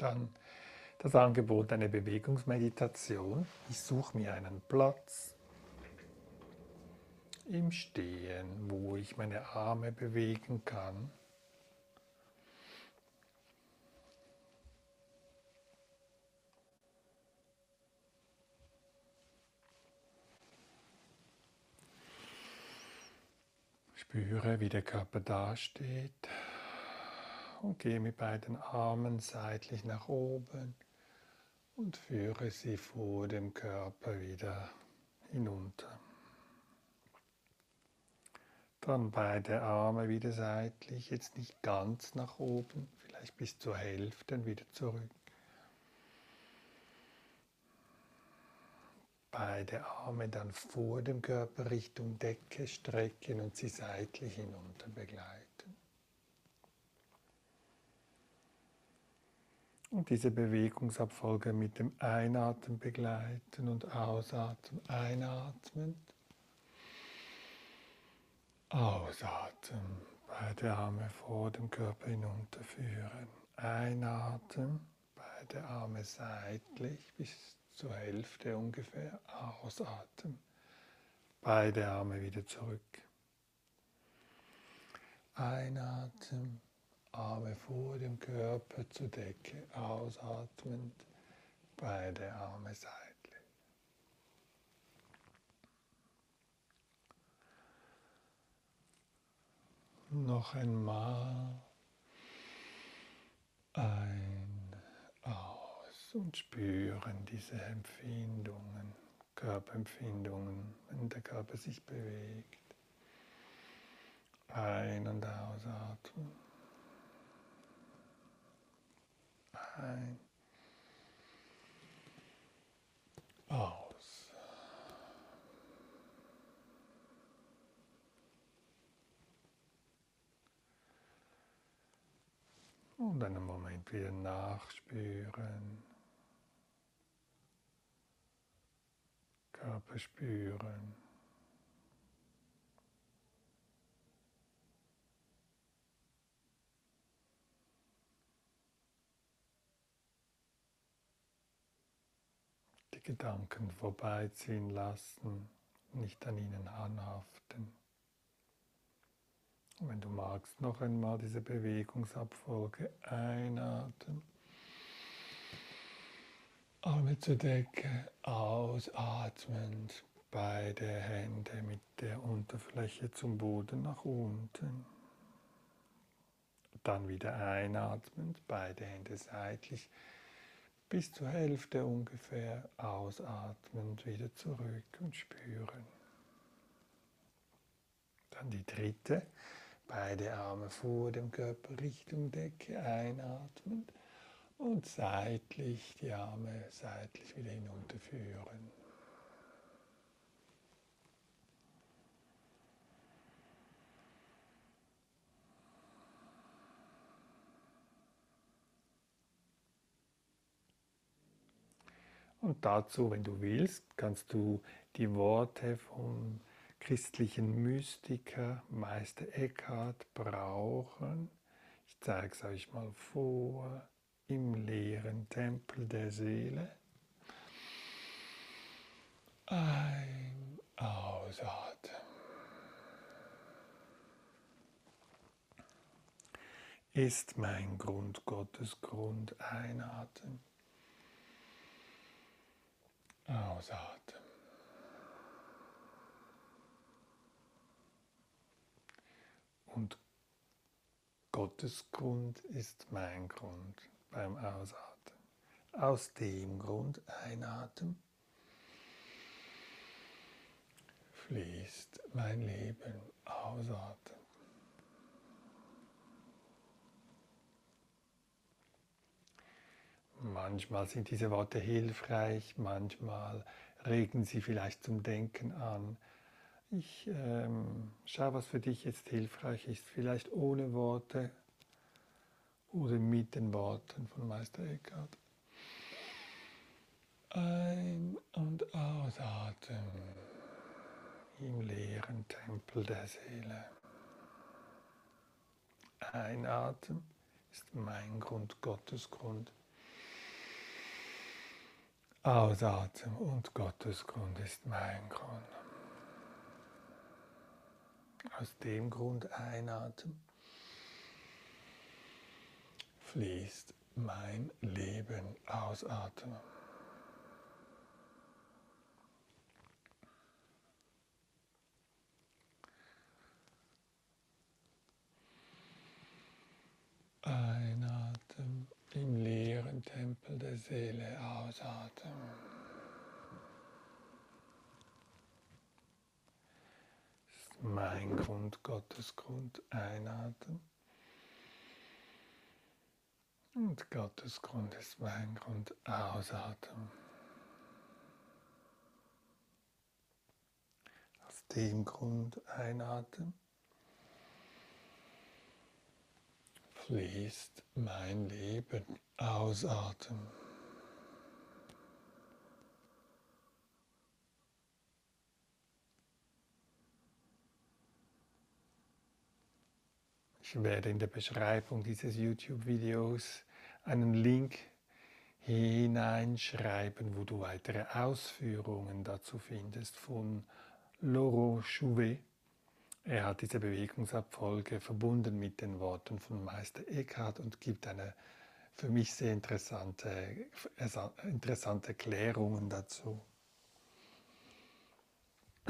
Dann das Angebot einer Bewegungsmeditation. Ich suche mir einen Platz im Stehen, wo ich meine Arme bewegen kann. Spüre, wie der Körper dasteht und gehe mit beiden Armen seitlich nach oben und führe sie vor dem Körper wieder hinunter. Dann beide Arme wieder seitlich, jetzt nicht ganz nach oben, vielleicht bis zur Hälfte wieder zurück. Beide Arme dann vor dem Körper Richtung Decke strecken und sie seitlich hinunter begleiten. Und diese Bewegungsabfolge mit dem Einatmen begleiten und Ausatmen. Einatmen. Ausatmen. Beide Arme vor dem Körper hinunterführen. Einatmen. Beide Arme seitlich bis zur Hälfte ungefähr. Ausatmen. Beide Arme wieder zurück. Einatmen. Arme vor dem Körper zur Decke. Ausatmend. Beide Arme seitlich. Noch einmal. Ein und spüren diese Empfindungen, Körperempfindungen, wenn der Körper sich bewegt. Ein- und ausatmen. Ein. Aus. Und einen Moment wieder nachspüren. Körper spüren. Die Gedanken vorbeiziehen lassen, nicht an ihnen anhaften. Und wenn du magst, noch einmal diese Bewegungsabfolge einatmen. Arme zur Decke, ausatmend, beide Hände mit der Unterfläche zum Boden nach unten. Dann wieder einatmend, beide Hände seitlich bis zur Hälfte ungefähr, ausatmend wieder zurück und spüren. Dann die dritte, beide Arme vor dem Körper Richtung Decke, einatmend und seitlich die Arme seitlich wieder hinunterführen. Und dazu, wenn du willst, kannst du die Worte vom christlichen Mystiker Meister Eckhart brauchen. Ich zeige es euch mal vor im leeren Tempel der Seele. Ein, ausatmen. Ist mein Grund Gottes Grund einatmen. Ausatmen. Und Gottes Grund ist mein Grund beim Ausatmen. Aus dem Grund einatmen fließt mein Leben ausatmen. Manchmal sind diese Worte hilfreich, manchmal regen sie vielleicht zum Denken an. Ich ähm, schaue, was für dich jetzt hilfreich ist. Vielleicht ohne Worte oder mit den Worten von Meister Eckhart. Ein- und ausatmen im leeren Tempel der Seele. Einatmen ist mein Grund, Gottes Grund. Ausatmen und Gottes Grund ist mein Grund. Aus dem Grund einatmen fließt mein Leben ausatmen. Einatmen im leeren Tempel der Seele ausatmen. mein Grund, Gottes Grund einatmen. Und Gottes Grund ist mein Grund ausatmen. Aus dem Grund einatmen. fließt mein Leben ausatmen. Ich werde in der Beschreibung dieses YouTube-Videos einen Link hineinschreiben, wo du weitere Ausführungen dazu findest von Laurent Chouvet. Er hat diese Bewegungsabfolge verbunden mit den Worten von Meister Eckhart und gibt eine für mich sehr interessante, interessante Klärungen dazu.